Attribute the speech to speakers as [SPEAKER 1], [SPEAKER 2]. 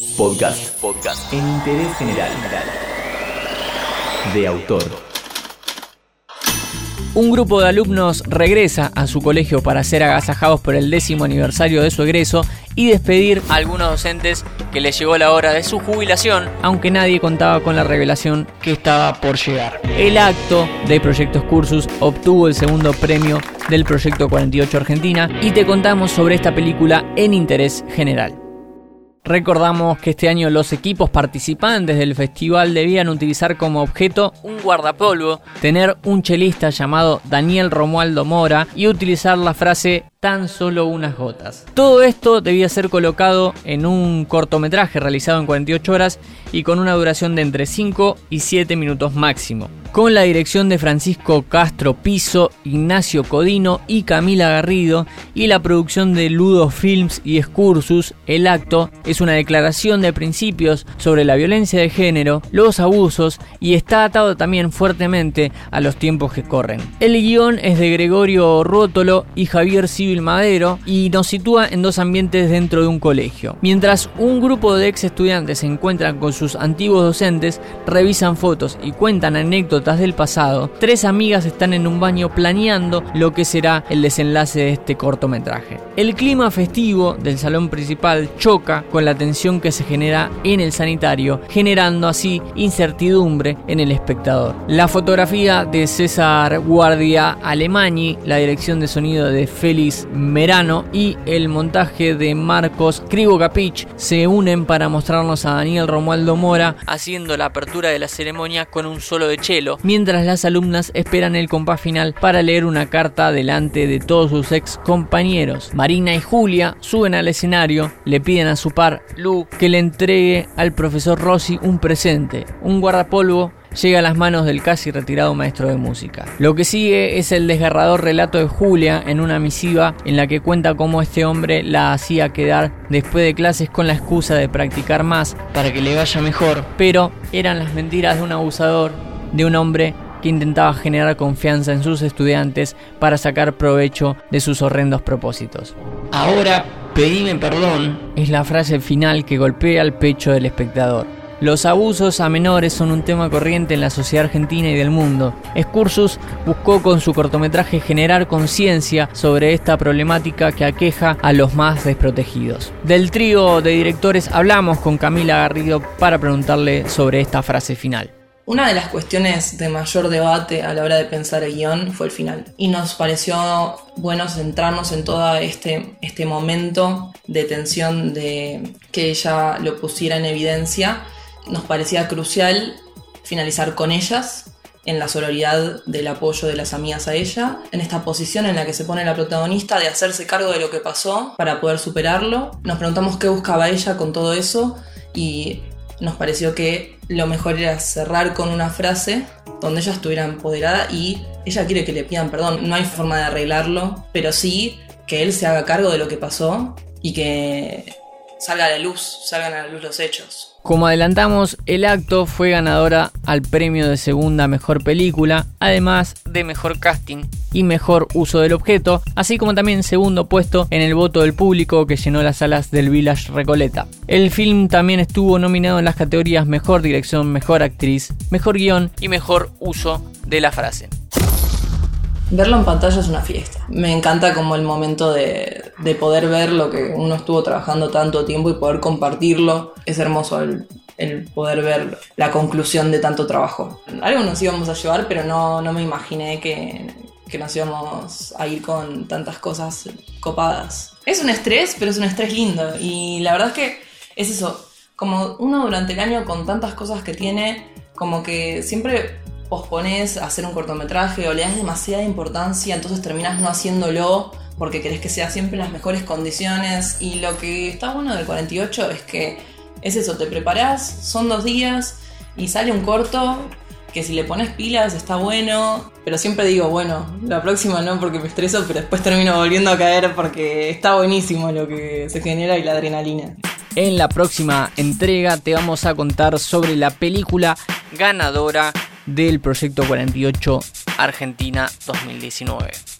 [SPEAKER 1] Podcast. Podcast. En interés general. De autor.
[SPEAKER 2] Un grupo de alumnos regresa a su colegio para ser agasajados por el décimo aniversario de su egreso y despedir a algunos docentes que les llegó la hora de su jubilación, aunque nadie contaba con la revelación que estaba por llegar. El acto de Proyectos Cursus obtuvo el segundo premio del Proyecto 48 Argentina y te contamos sobre esta película en interés general. Recordamos que este año los equipos participantes del festival debían utilizar como objeto un guardapolvo, tener un chelista llamado Daniel Romualdo Mora y utilizar la frase tan solo unas gotas. Todo esto debía ser colocado en un cortometraje realizado en 48 horas y con una duración de entre 5 y 7 minutos máximo con la dirección de Francisco Castro Piso, Ignacio Codino y Camila Garrido y la producción de Ludo Films y Excursus, el acto es una declaración de principios sobre la violencia de género, los abusos y está atado también fuertemente a los tiempos que corren. El guion es de Gregorio Rótolo y Javier Civil Madero y nos sitúa en dos ambientes dentro de un colegio. Mientras un grupo de ex estudiantes se encuentran con sus antiguos docentes, revisan fotos y cuentan anécdotas del pasado, tres amigas están en un baño planeando lo que será el desenlace de este cortometraje. El clima festivo del salón principal choca con la tensión que se genera en el sanitario, generando así incertidumbre en el espectador. La fotografía de César Guardia Alemani, la dirección de sonido de Félix Merano y el montaje de Marcos Crigo Capich se unen para mostrarnos a Daniel Romualdo Mora haciendo la apertura de la ceremonia con un solo de chelo mientras las alumnas esperan el compás final para leer una carta delante de todos sus ex compañeros. Marina y Julia suben al escenario, le piden a su par, Lu, que le entregue al profesor Rossi un presente, un guardapolvo llega a las manos del casi retirado maestro de música. Lo que sigue es el desgarrador relato de Julia en una misiva en la que cuenta cómo este hombre la hacía quedar después de clases con la excusa de practicar más para que le vaya mejor, pero eran las mentiras de un abusador de un hombre que intentaba generar confianza en sus estudiantes para sacar provecho de sus horrendos propósitos. Ahora pedime perdón es la frase final que golpea el pecho del espectador. Los abusos a menores son un tema corriente en la sociedad argentina y del mundo. Excursus buscó con su cortometraje generar conciencia sobre esta problemática que aqueja a los más desprotegidos. Del trío de directores hablamos con Camila Garrido para preguntarle sobre esta frase final.
[SPEAKER 3] Una de las cuestiones de mayor debate a la hora de pensar el guion fue el final. Y nos pareció bueno centrarnos en todo este, este momento de tensión de que ella lo pusiera en evidencia. Nos parecía crucial finalizar con ellas en la sororidad del apoyo de las amigas a ella, en esta posición en la que se pone la protagonista de hacerse cargo de lo que pasó para poder superarlo. Nos preguntamos qué buscaba ella con todo eso y nos pareció que lo mejor era cerrar con una frase donde ella estuviera empoderada y ella quiere que le pidan perdón. No hay forma de arreglarlo, pero sí que él se haga cargo de lo que pasó y que salga a la luz, salgan a la luz los hechos.
[SPEAKER 2] Como adelantamos, el acto fue ganadora al premio de segunda mejor película, además de mejor casting y mejor uso del objeto, así como también segundo puesto en el voto del público que llenó las salas del Village Recoleta. El film también estuvo nominado en las categorías Mejor Dirección, Mejor Actriz, Mejor Guión y Mejor Uso de la Frase.
[SPEAKER 3] Verlo en pantalla es una fiesta. Me encanta como el momento de, poder ver lo que uno estuvo trabajando tanto tiempo y poder compartirlo. Es hermoso el, poder ver la conclusión de tanto trabajo. Algo nos íbamos a llevar, pero no, no me imaginé que, que nos íbamos a ir con tantas cosas copadas. Es un estrés, pero es un estrés lindo. Y la verdad es que es eso. Como uno durante el año con tantas cosas que tiene, como que siempre pospones hacer un cortometraje o le das demasiada importancia, entonces terminas no haciéndolo porque querés que sea siempre las mejores condiciones. Y lo que está bueno del 48 es que es eso, te preparás, son dos días y sale un corto que si le pones pilas está bueno, pero siempre digo, bueno, la próxima no porque me estreso, pero después termino volviendo a caer porque está buenísimo lo que se genera y la adrenalina.
[SPEAKER 2] En la próxima entrega te vamos a contar sobre la película ganadora del Proyecto 48 Argentina 2019.